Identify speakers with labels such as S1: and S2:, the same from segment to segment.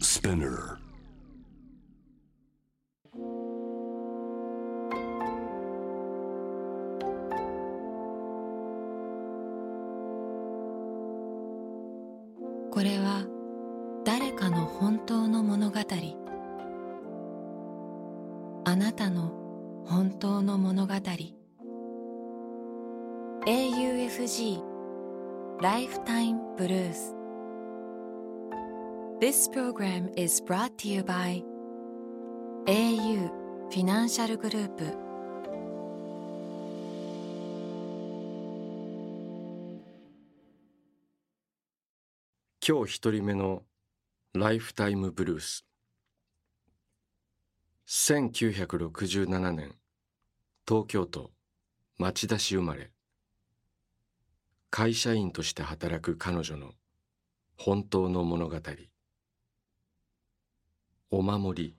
S1: Spinner.
S2: This program is brought to you by au フィナンシャルグループ
S3: 今日一人目のライフタイムブルース1967年東京都町田市生まれ会社員として働く彼女の本当の物語お守り。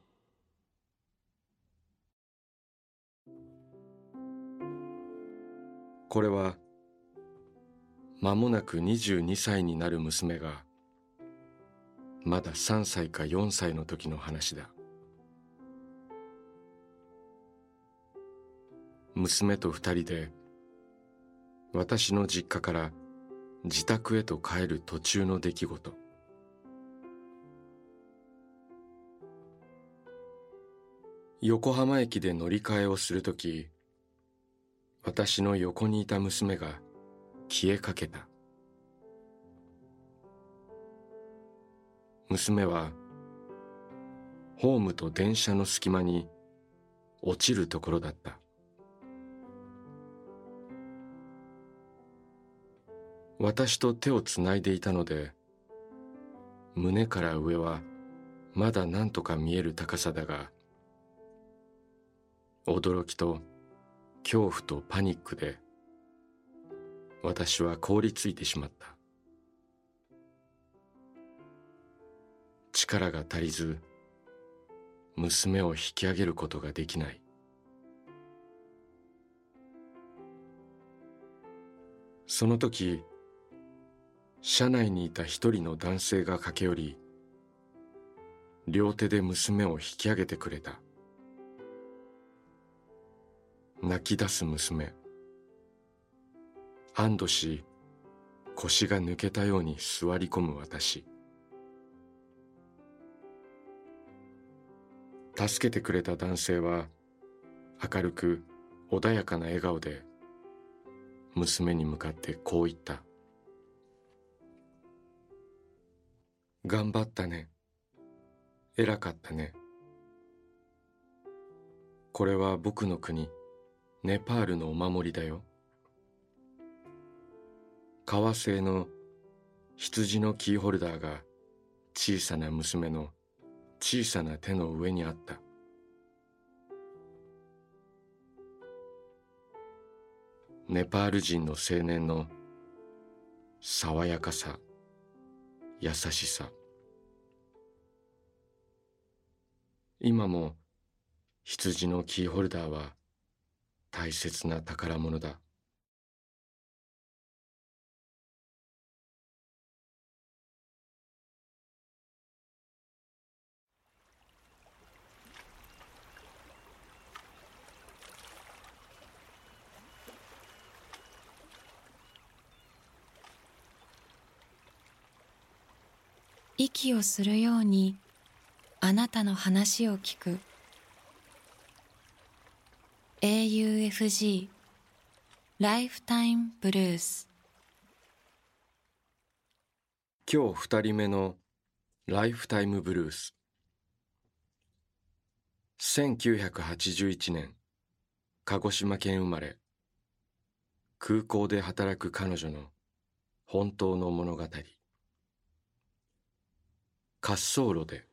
S3: これは間もなく22歳になる娘がまだ3歳か4歳の時の話だ。娘と二人で私の実家から自宅へと帰る途中の出来事。横浜駅で乗り換えをするとき私の横にいた娘が消えかけた。娘はホームと電車の隙間に落ちるところだった。私と手をつないでいたので胸から上はまだ何とか見える高さだが驚きと恐怖とパニックで私は凍りついてしまった。力が足りず娘を引き上げることができない。その時車内にいた一人の男性が駆け寄り両手で娘を引き上げてくれた。泣き出す娘。安堵し腰が抜けたように座り込む私。助けてくれた男性は明るく穏やかな笑顔で娘に向かってこう言った「頑張ったね。偉かったね。これは僕の国。ネパールのお守りだよ。革製の羊のキーホルダーが小さな娘の小さな手の上にあった。ネパール人の青年の爽やかさ優しさ。今も羊のキーホルダーは大切な宝物だ。
S2: 息をするようにあなたの話を聞く。AUFG ライフタイムブルース。
S3: 今日二人目のライフタイムブルース。1981年鹿児島県生まれ。空港で働く彼女の本当の物語。滑走路で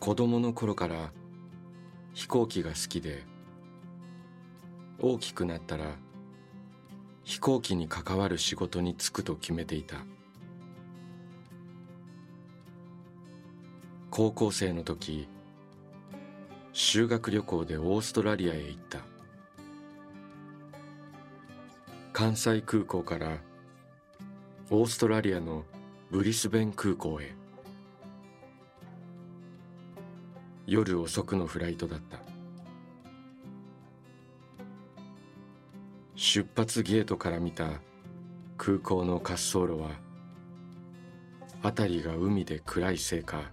S3: 子供の頃から飛行機が好きで大きくなったら飛行機に関わる仕事に就くと決めていた。高校生の時修学旅行でオーストラリアへ行った。関西空港からオーストラリアのブリスベン空港へ。夜遅くのフライトだった。出発ゲートから見た空港の滑走路は辺りが海で暗いせいか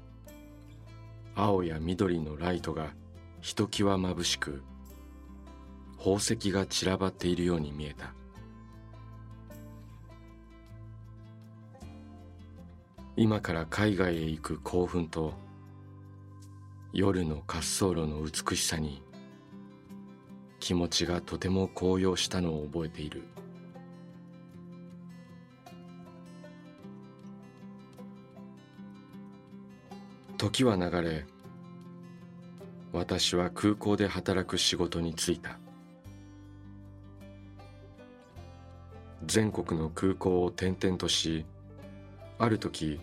S3: 青や緑のライトがひときわ眩しく宝石が散らばっているように見えた。今から海外へ行く興奮と夜の滑走路の美しさに気持ちがとても高揚したのを覚えている。時は流れ私は空港で働く仕事に就いた。全国の空港を転々としある時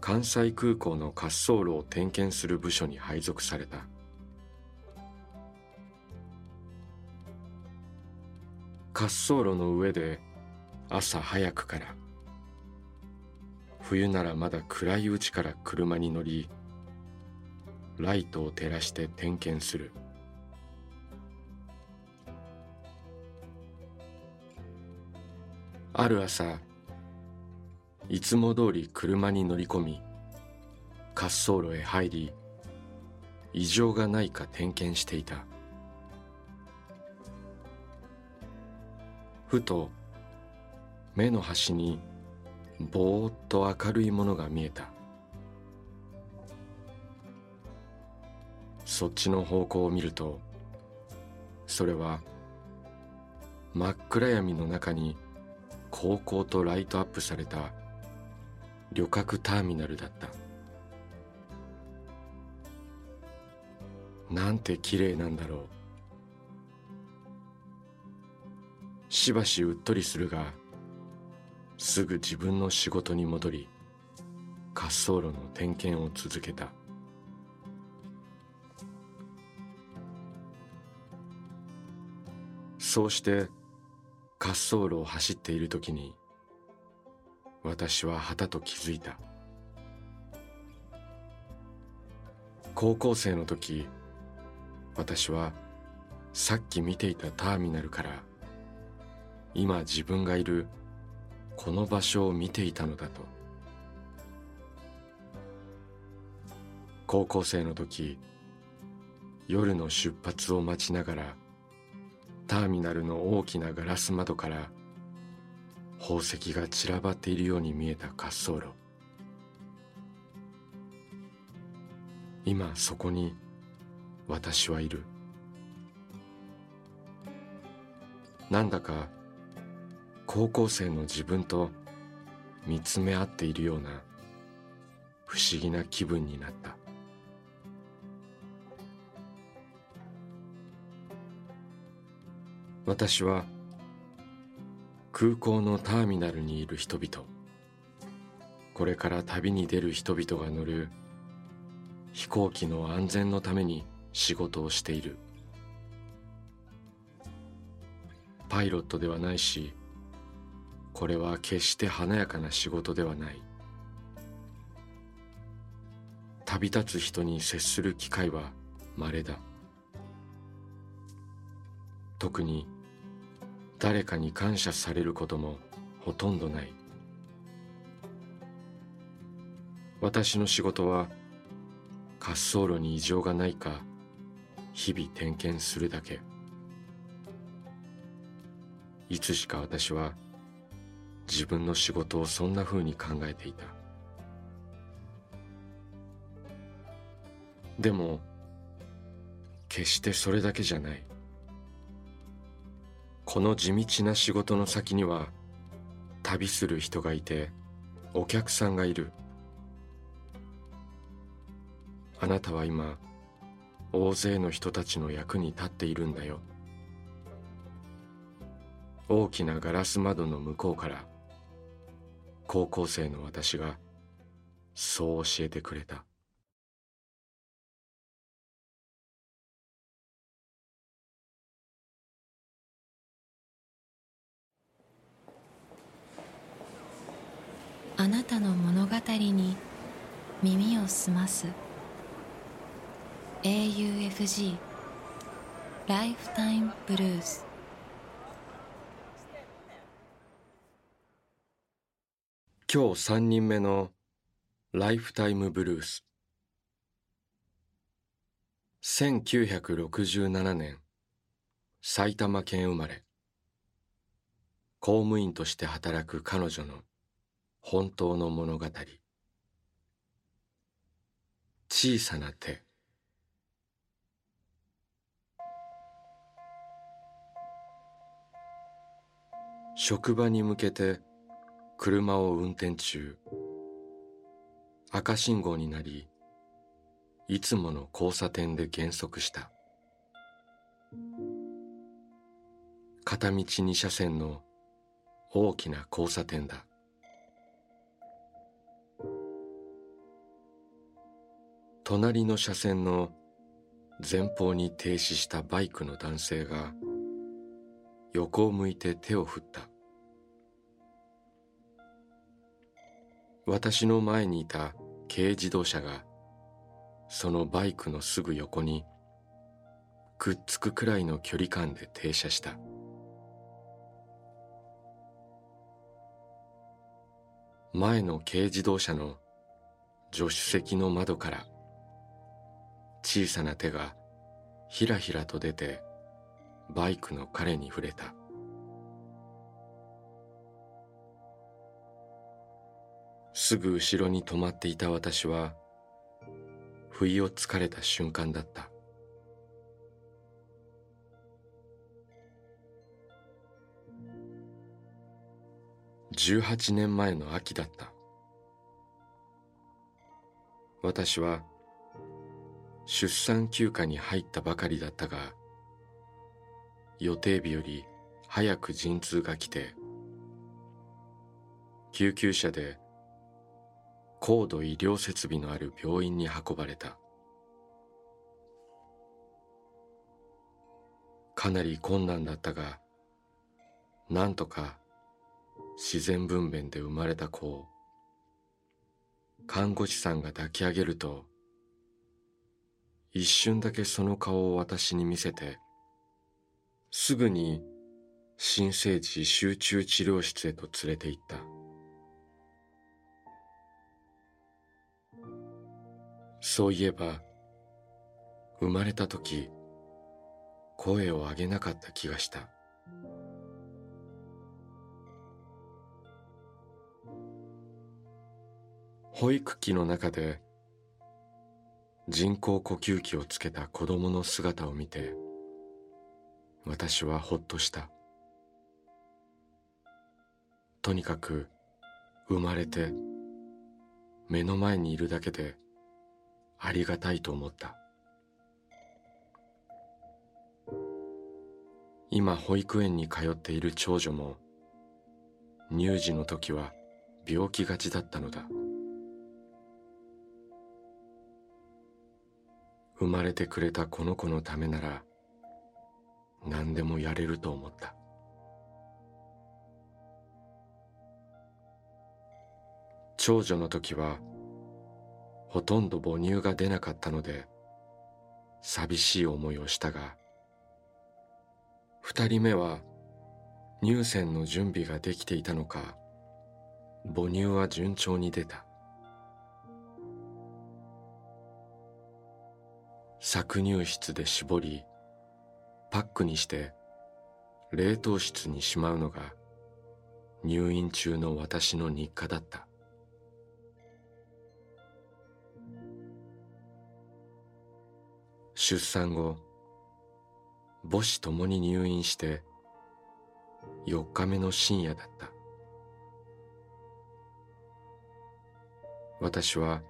S3: 関西空港の滑走路を点検する部署に配属された。滑走路の上で朝早くから冬ならまだ暗いうちから車に乗りライトを照らして点検する。ある朝いつも通り車に乗り込み滑走路へ入り異常がないか点検していた。ふと目の端にぼーっと明るいものが見えた。そっちの方向を見るとそれは真っ暗闇の中に高々とライトアップされた旅客ターミナルだった。なんて綺麗なんだろう。しばしうっとりするがすぐ自分の仕事に戻り滑走路の点検を続けた。そうして滑走路を走っている時に私ははたと気づいた。高校生の時私はさっき見ていたターミナルから今自分がいるこの場所を見ていたのだと。高校生の時夜の出発を待ちながらターミナルの大きなガラス窓から宝石が散らばっているように見えた滑走路。今そこに私はいる。なんだか高校生の自分と見つめ合っているような不思議な気分になった。私は空港のターミナルにいる人々。これから旅に出る人々が乗る飛行機の安全のために仕事をしている。パイロットではないしこれは決して華やかな仕事ではない。旅立つ人に接する機会は稀だ。特に誰かに感謝されることもほとんどない。私の仕事は滑走路に異常がないか日々点検するだけ。いつしか私は自分の仕事をそんなふうに考えていた。でも決してそれだけじゃない。この地道な仕事の先には旅する人がいてお客さんがいる。あなたは今大勢の人たちの役に立っているんだよ。大きなガラス窓の向こうから高校生の私がそう教えてくれた。
S2: あなたの物語に耳を澄ます。AUFG ライフタイムブルース
S3: 今日3人目のライフタイムブルース1967年埼玉県生まれ。公務員として働く彼女の本当の物語。小さな手。職場に向けて車を運転中。赤信号になりいつもの交差点で減速した。片道2車線の大きな交差点だ。隣の車線の前方に停止したバイクの男性が横を向いて手を振った。私の前にいた軽自動車がそのバイクのすぐ横にくっつくくらいの距離感で停車した。前の軽自動車の助手席の窓から小さな手がひらひらと出てバイクの彼に触れた。すぐ後ろに止まっていた私は不意をつかれた瞬間だった。18年前の秋だった。私は出産休暇に入ったばかりだったが予定日より早く陣痛が来て救急車で高度医療設備のある病院に運ばれた。かなり困難だったがなんとか自然分娩で生まれた子を看護師さんが抱き上げると一瞬だけその顔を私に見せて、すぐに新生児集中治療室へと連れて行った。そういえば、生まれた時、声を上げなかった気がした。保育器の中で人工呼吸器をつけた子供の姿を見て私はほっとした。とにかく生まれて目の前にいるだけでありがたいと思った。今保育園に通っている長女も乳児の時は病気がちだったのだ。生まれてくれたこの子のためなら何でもやれると思った。長女の時はほとんど母乳が出なかったので寂しい思いをしたが二人目は乳腺の準備ができていたのか母乳は順調に出た。搾乳室で絞りパックにして冷凍室にしまうのが入院中の私の日課だった。出産後母子ともに入院して4日目の深夜だった。私は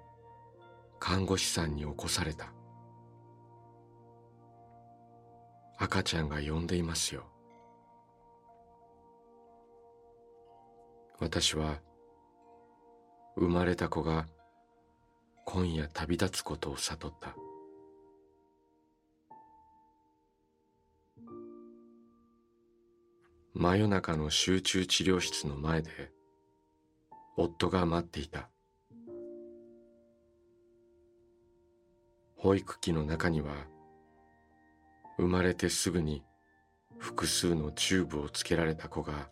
S3: 看護師さんに起こされた。赤ちゃんが呼んでいますよ。私は生まれた子が今夜旅立つことを悟った。真夜中の集中治療室の前で夫が待っていた。保育器の中には生まれてすぐに複数のチューブをつけられた子が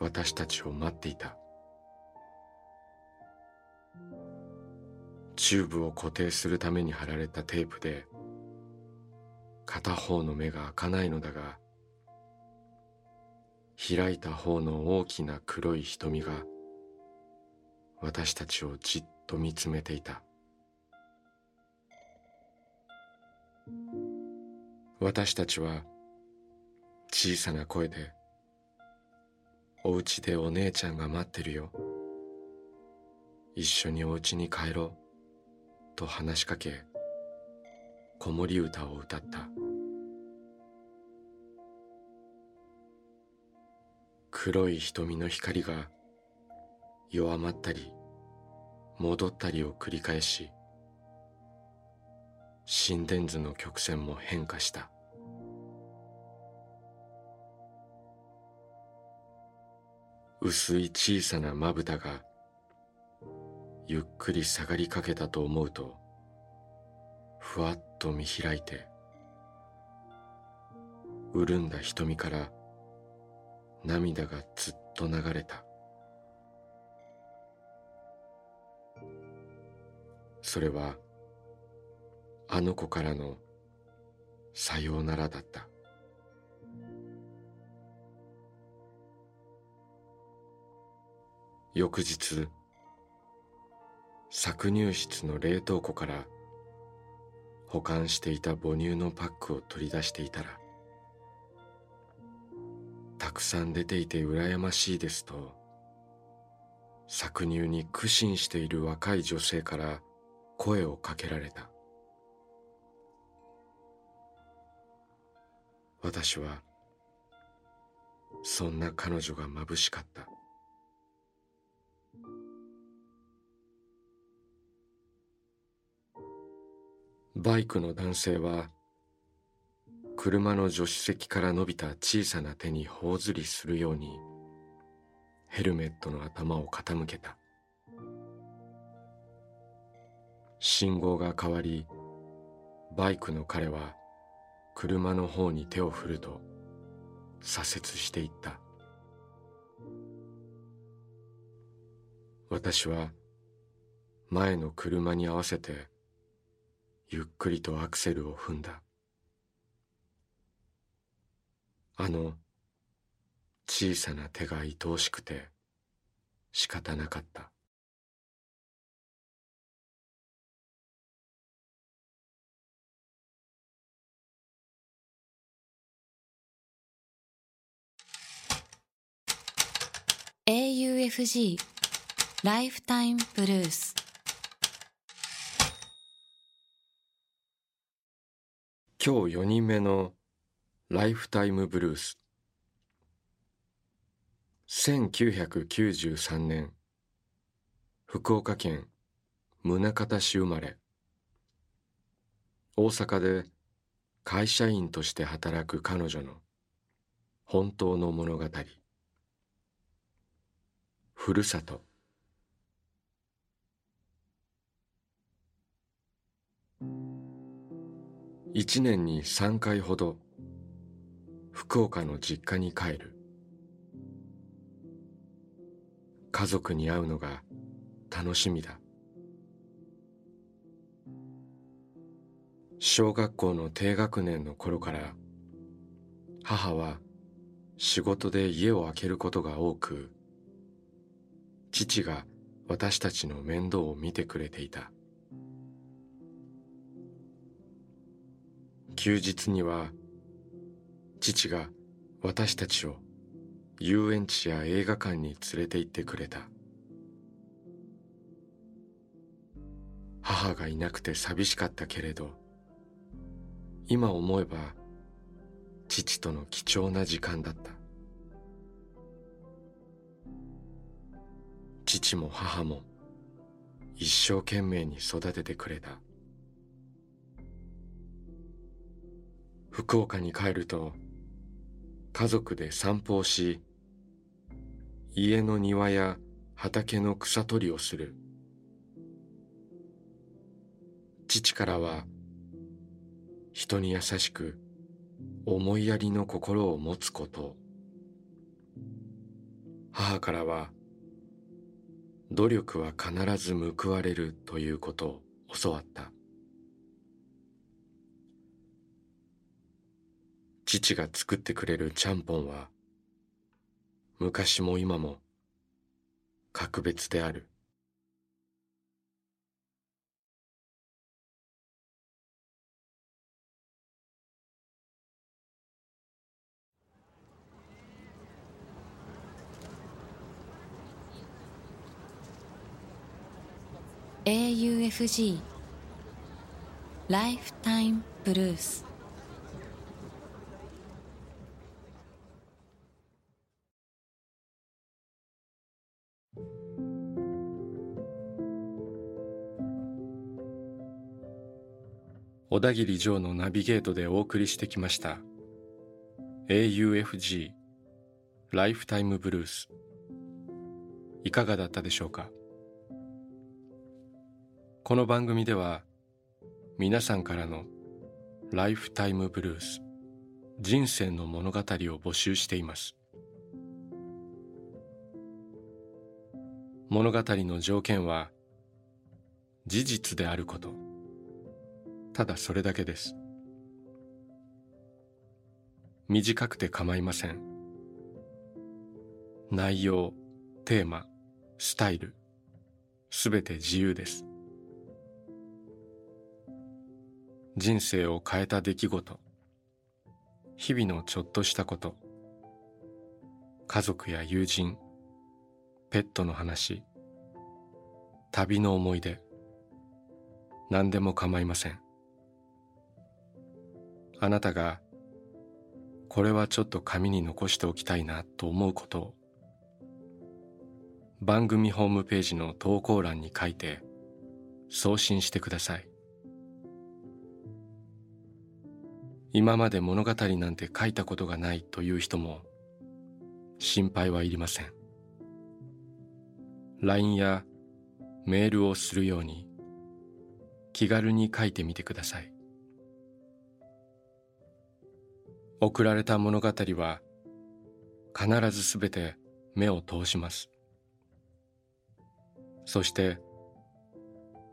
S3: 私たちを待っていた。チューブを固定するために貼られたテープで片方の目が開かないのだが開いた方の大きな黒い瞳が私たちをじっと見つめていた。私たちは小さな声で「お家でお姉ちゃんが待ってるよ」「一緒にお家に帰ろう」と話しかけ子守歌を歌った。黒い瞳の光が弱まったり戻ったりを繰り返し心電図の曲線も変化した。薄い小さなまぶたがゆっくり下がりかけたと思うとふわっと見開いて潤んだ瞳から涙がずっと流れた。それはあの子からのさようならだった。翌日搾乳室の冷凍庫から保管していた母乳のパックを取り出していたらたくさん出ていて羨ましいですと搾乳に苦心している若い女性から声をかけられた。私はそんな彼女が眩しかった。バイクの男性は車の助手席から伸びた小さな手に頬ずりするようにヘルメットの頭を傾けた。信号が変わりバイクの彼は車の方に手を振ると左折していった。私は前の車に合わせてゆっくりとアクセルを踏んだ。あの小さな手が愛おしくて仕方なかった「
S2: AUFG ライフタイムブルース」
S3: 今日4人目のライフタイムブルース1993年福岡県宗像市生まれ。大阪で会社員として働く彼女の本当の物語。ふるさと。一年に3回ほど福岡の実家に帰る。家族に会うのが楽しみだ。小学校の低学年の頃から母は仕事で家を空けることが多く父が私たちの面倒を見てくれていた。休日には父が私たちを遊園地や映画館に連れて行ってくれた。母がいなくて寂しかったけれど今思えば父との貴重な時間だった。父も母も一生懸命に育ててくれた。福岡に帰ると家族で散歩をし家の庭や畑の草取りをする。父からは人に優しく思いやりの心を持つこと。母からは努力は必ず報われるということを教わった。父が作ってくれるちゃんぽんは昔も今も格別である。
S2: AUFG ライフタイムブルース
S3: 小田切城のナビゲートでお送りしてきました。AUFG ライフタイムブルースいかがだったでしょうか？この番組では皆さんからのライフタイムブルース人生の物語を募集しています。物語の条件は事実であること。ただそれだけです。短くて構いません。内容テーマスタイルすべて自由です。人生を変えた出来事。日々のちょっとしたこと。家族や友人。ペットの話。旅の思い出。何でも構いません。あなたがこれはちょっと紙に残しておきたいなと思うことを。番組ホームページの投稿欄に書いて送信してください。今まで物語なんて書いたことがないという人も心配はいりません。LINE やメールをするように気軽に書いてみてください。送られた物語は必ずすべて目を通します。そして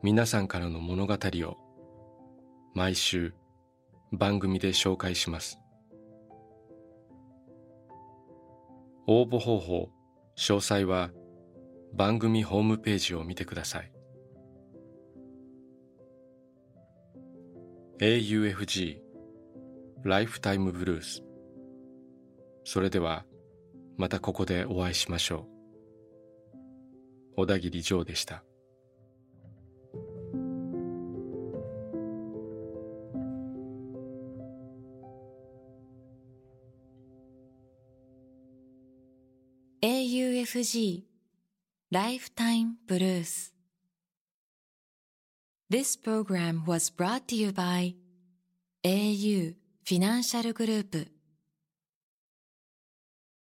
S3: 皆さんからの物語を毎週番組で紹介します。応募方法詳細は番組ホームページを見てください。AUFG ライフタイムブルースそれではまたここでお会いしましょう。小田切ジョーでした。
S2: FG ライフタイムブルース This program was brought to you by AU Financial Group